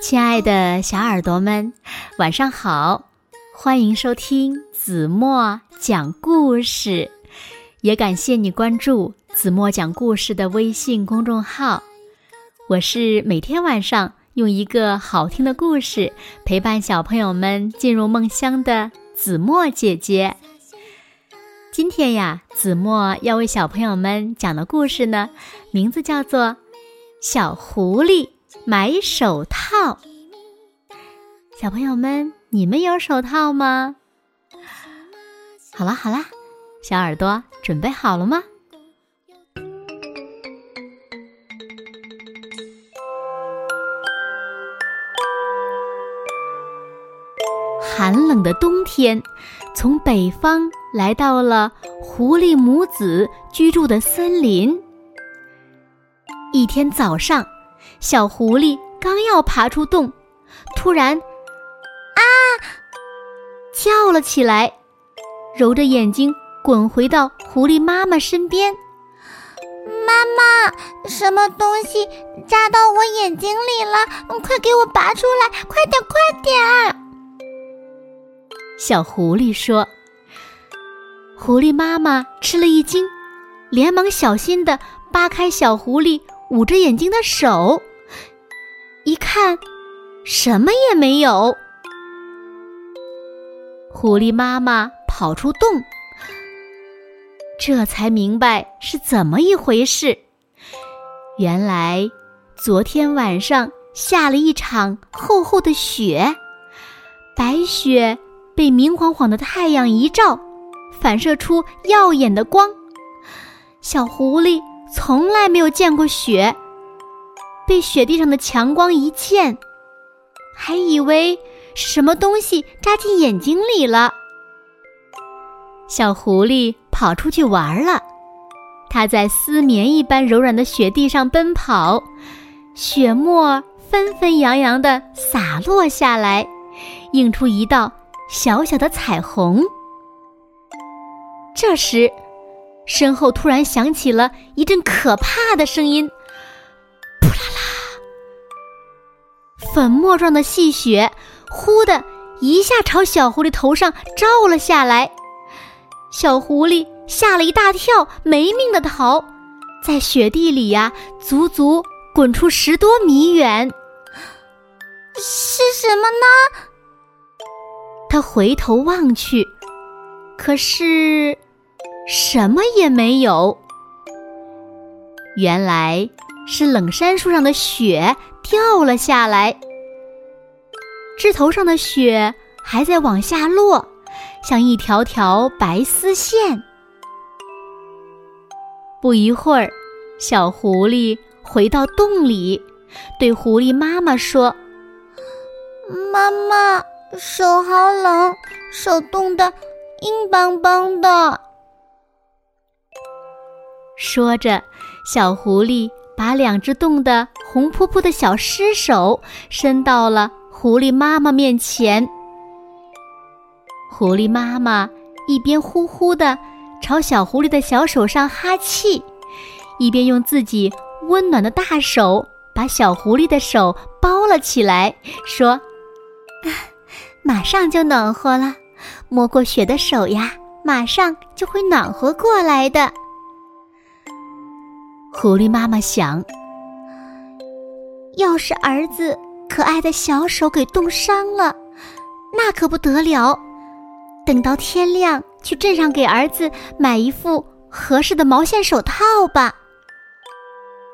亲爱的小耳朵们，晚上好！欢迎收听子墨讲故事，也感谢你关注子墨讲故事的微信公众号。我是每天晚上用一个好听的故事陪伴小朋友们进入梦乡的子墨姐姐。今天呀，子墨要为小朋友们讲的故事呢，名字叫做《小狐狸》。买手套，小朋友们，你们有手套吗？好了好了，小耳朵准备好了吗？寒冷的冬天，从北方来到了狐狸母子居住的森林。一天早上。小狐狸刚要爬出洞，突然，啊，叫了起来，揉着眼睛滚回到狐狸妈妈身边。妈妈，什么东西扎到我眼睛里了？快给我拔出来！快点，快点！小狐狸说。狐狸妈妈吃了一惊，连忙小心地扒开小狐狸。捂着眼睛的手，一看，什么也没有。狐狸妈妈跑出洞，这才明白是怎么一回事。原来，昨天晚上下了一场厚厚的雪，白雪被明晃晃的太阳一照，反射出耀眼的光。小狐狸。从来没有见过雪，被雪地上的强光一溅，还以为是什么东西扎进眼睛里了。小狐狸跑出去玩了，它在丝绵一般柔软的雪地上奔跑，雪沫纷纷扬扬的洒落下来，映出一道小小的彩虹。这时。身后突然响起了一阵可怕的声音，粉末状的细雪忽的一下朝小狐狸头上照了下来，小狐狸吓了一大跳，没命的逃，在雪地里呀，足足滚出十多米远。是什么呢？他回头望去，可是。什么也没有，原来是冷杉树上的雪掉了下来，枝头上的雪还在往下落，像一条条白丝线。不一会儿，小狐狸回到洞里，对狐狸妈妈说：“妈妈，手好冷，手冻得硬邦邦的。”说着，小狐狸把两只冻得红扑扑的小尸手伸到了狐狸妈妈面前。狐狸妈妈一边呼呼地朝小狐狸的小手上哈气，一边用自己温暖的大手把小狐狸的手包了起来，说：“啊马上就暖和了，摸过雪的手呀，马上就会暖和过来的。”狐狸妈妈想：要是儿子可爱的小手给冻伤了，那可不得了。等到天亮，去镇上给儿子买一副合适的毛线手套吧。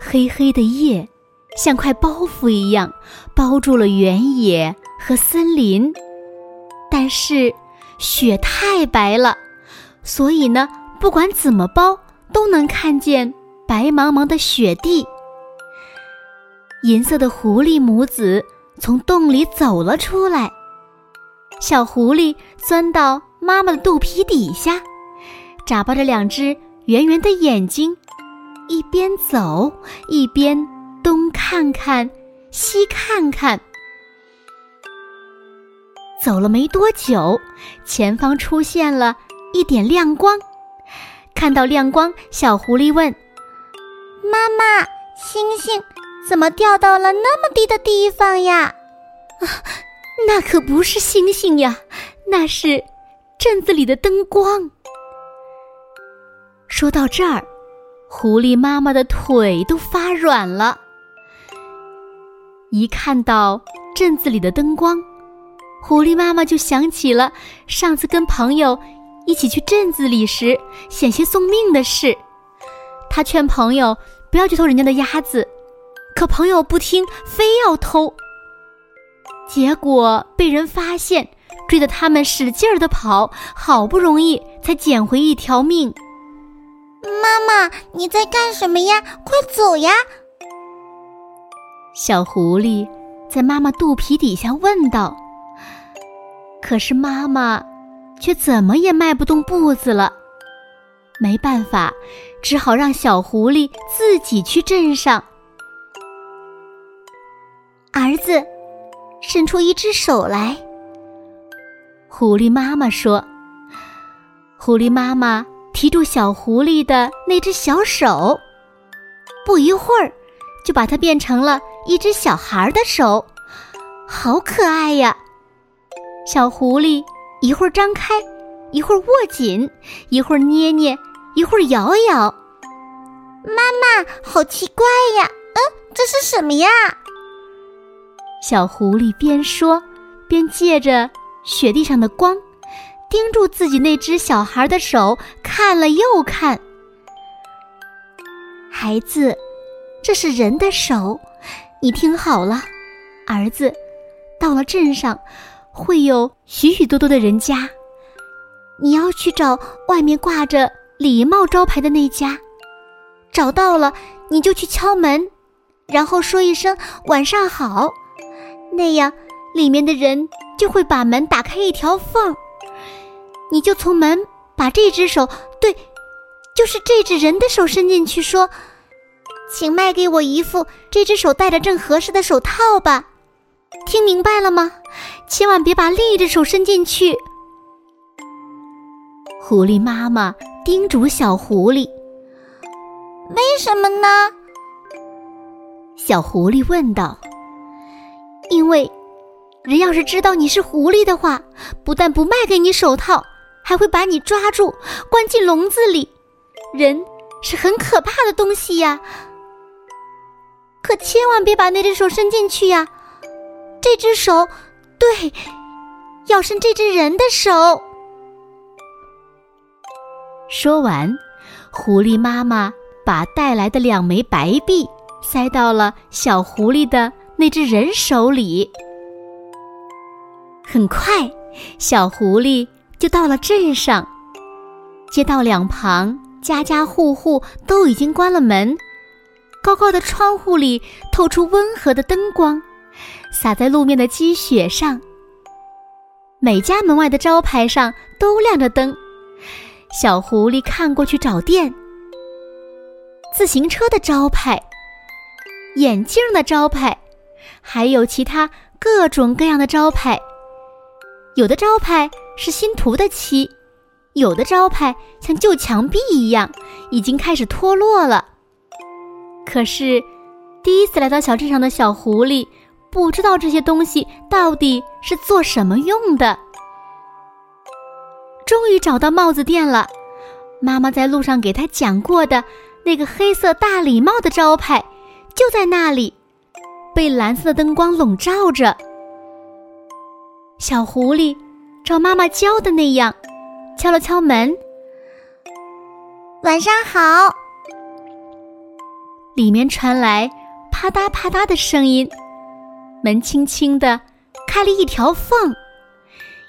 黑黑的夜像块包袱一样包住了原野和森林，但是雪太白了，所以呢，不管怎么包都能看见。白茫茫的雪地，银色的狐狸母子从洞里走了出来。小狐狸钻到妈妈的肚皮底下，眨巴着两只圆圆的眼睛，一边走一边东看看西看看。走了没多久，前方出现了一点亮光。看到亮光，小狐狸问。妈妈，星星怎么掉到了那么低的地方呀？啊，那可不是星星呀，那是镇子里的灯光。说到这儿，狐狸妈妈的腿都发软了。一看到镇子里的灯光，狐狸妈妈就想起了上次跟朋友一起去镇子里时险些送命的事。她劝朋友不要去偷人家的鸭子，可朋友不听，非要偷。结果被人发现，追得他们使劲儿的跑，好不容易才捡回一条命。妈妈，你在干什么呀？快走呀！小狐狸在妈妈肚皮底下问道。可是妈妈却怎么也迈不动步子了。没办法，只好让小狐狸自己去镇上。儿子，伸出一只手来。狐狸妈妈说。狐狸妈妈。提住小狐狸的那只小手，不一会儿，就把它变成了一只小孩的手，好可爱呀！小狐狸一会儿张开，一会儿握紧，一会儿捏捏，一会儿摇摇。妈妈，好奇怪呀！嗯，这是什么呀？小狐狸边说边借着雪地上的光。盯住自己那只小孩的手，看了又看。孩子，这是人的手，你听好了，儿子，到了镇上，会有许许多多的人家，你要去找外面挂着礼貌招牌的那家，找到了你就去敲门，然后说一声晚上好，那样里面的人就会把门打开一条缝。你就从门把这只手，对，就是这只人的手伸进去，说：“请卖给我一副这只手戴着正合适的手套吧。”听明白了吗？千万别把另一只手伸进去。狐狸妈妈叮嘱小狐狸：“为什么呢？”小狐狸问道：“因为人要是知道你是狐狸的话，不但不卖给你手套。”还会把你抓住，关进笼子里。人是很可怕的东西呀，可千万别把那只手伸进去呀。这只手，对，要伸这只人的手。说完，狐狸妈妈把带来的两枚白币塞到了小狐狸的那只人手里。很快，小狐狸。就到了镇上，街道两旁家家户户都已经关了门，高高的窗户里透出温和的灯光，洒在路面的积雪上。每家门外的招牌上都亮着灯。小狐狸看过去找店，自行车的招牌，眼镜的招牌，还有其他各种各样的招牌，有的招牌。是新涂的漆，有的招牌像旧墙壁一样，已经开始脱落了。可是，第一次来到小镇上的小狐狸不知道这些东西到底是做什么用的。终于找到帽子店了，妈妈在路上给他讲过的那个黑色大礼帽的招牌，就在那里，被蓝色的灯光笼罩着。小狐狸。照妈妈教的那样，敲了敲门。晚上好。里面传来啪嗒啪嗒的声音，门轻轻的开了一条缝，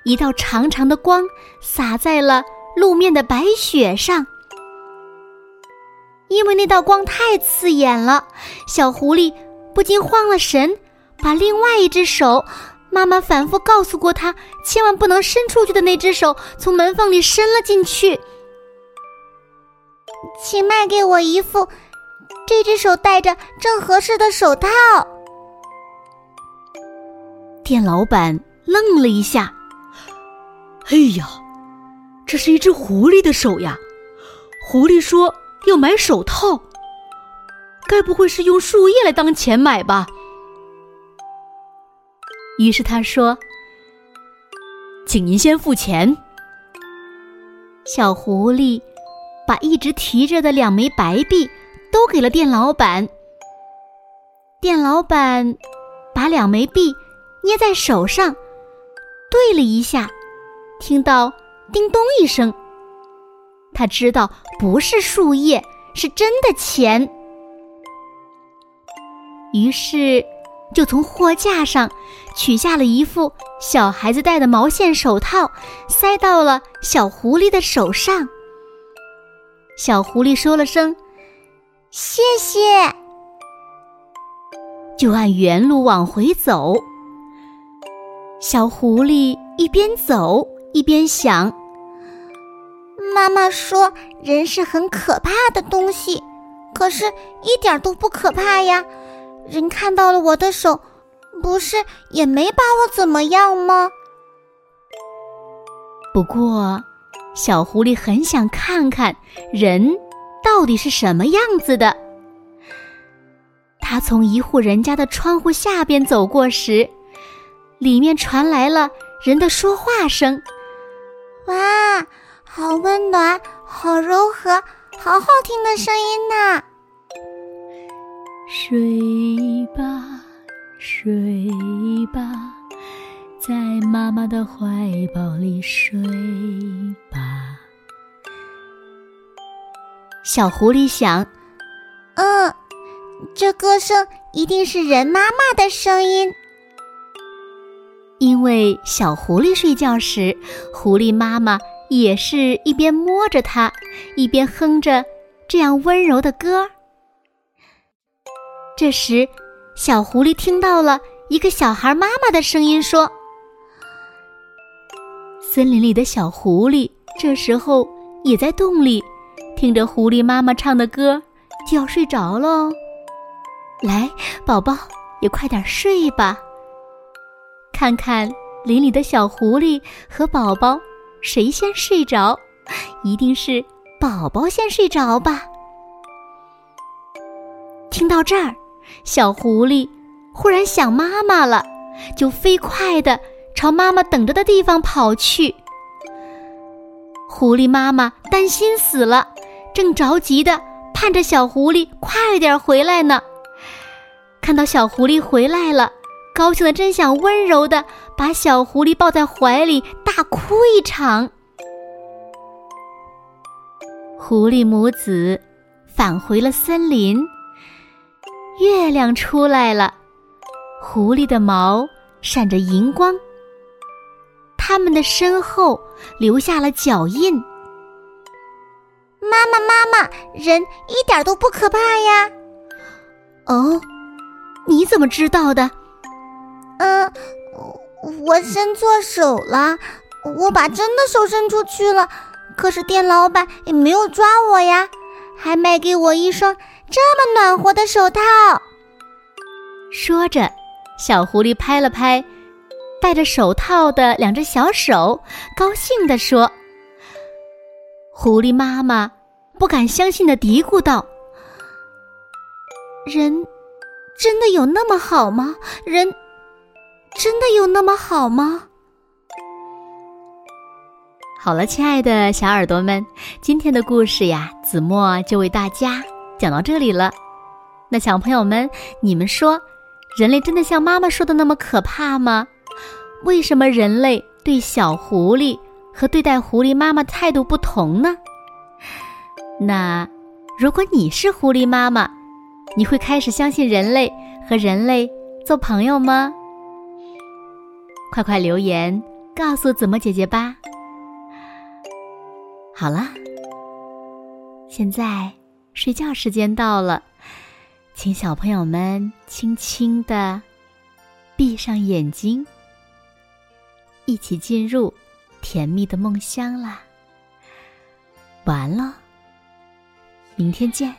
一道长长的光洒在了路面的白雪上。因为那道光太刺眼了，小狐狸不禁慌了神，把另外一只手。妈妈反复告诉过他，千万不能伸出去的那只手从门缝里伸了进去。请卖给我一副，这只手戴着正合适的手套。店老板愣了一下：“哎呀，这是一只狐狸的手呀！狐狸说要买手套，该不会是用树叶来当钱买吧？”于是他说：“请您先付钱。”小狐狸把一直提着的两枚白币都给了店老板。店老板把两枚币捏在手上，对了一下，听到叮咚一声，他知道不是树叶，是真的钱。于是，就从货架上取下了一副小孩子戴的毛线手套，塞到了小狐狸的手上。小狐狸说了声“谢谢”。就按原路往回走。小狐狸一边走一边想：“妈妈说人是很可怕的东西，可是一点都不可怕呀。人看到了我的手，不是也没把我怎么样吗？”不过，小狐狸很想看看人到底是什么样子的。他从一户人家的窗户下边走过时，里面传来了人的说话声。哇，好温暖，好柔和，好好听的声音呐！睡吧，睡吧，在妈妈的怀抱里睡吧。小狐狸想，嗯。这歌声一定是人妈妈的声音，因为小狐狸睡觉时，狐狸妈妈也是一边摸着它，一边哼着这样温柔的歌。这时，小狐狸听到了一个小孩妈妈的声音说：“森林里的小狐狸这时候也在洞里，听着狐狸妈妈唱的歌，就要睡着了。”来，宝宝，也快点睡吧。看看林里的小狐狸和宝宝，谁先睡着？一定是宝宝先睡着吧。听到这儿，小狐狸忽然想妈妈了，就飞快的朝妈妈等着的地方跑去。狐狸妈妈担心死了，正着急的盼着小狐狸快点回来呢。看到小狐狸回来了，高兴的真想温柔的把小狐狸抱在怀里大哭一场。狐狸母子返回了森林，月亮出来了，狐狸的毛闪着银光，它们的身后留下了脚印。妈妈，妈妈，人一点都不可怕呀！哦。你怎么知道的？嗯，我伸错手了，我把真的手伸出去了，可是店老板也没有抓我呀，还卖给我一双这么暖和的手套。说着，小狐狸拍了拍戴着手套的两只小手，高兴地说：“狐狸妈妈不敢相信的嘀咕道：人。”真的有那么好吗？人真的有那么好吗？好了，亲爱的小耳朵们，今天的故事呀，子墨就为大家讲到这里了。那小朋友们，你们说，人类真的像妈妈说的那么可怕吗？为什么人类对小狐狸和对待狐狸妈妈态度不同呢？那如果你是狐狸妈妈？你会开始相信人类和人类做朋友吗？快快留言告诉子墨姐姐吧。好了，现在睡觉时间到了，请小朋友们轻轻的闭上眼睛，一起进入甜蜜的梦乡啦。完了，明天见。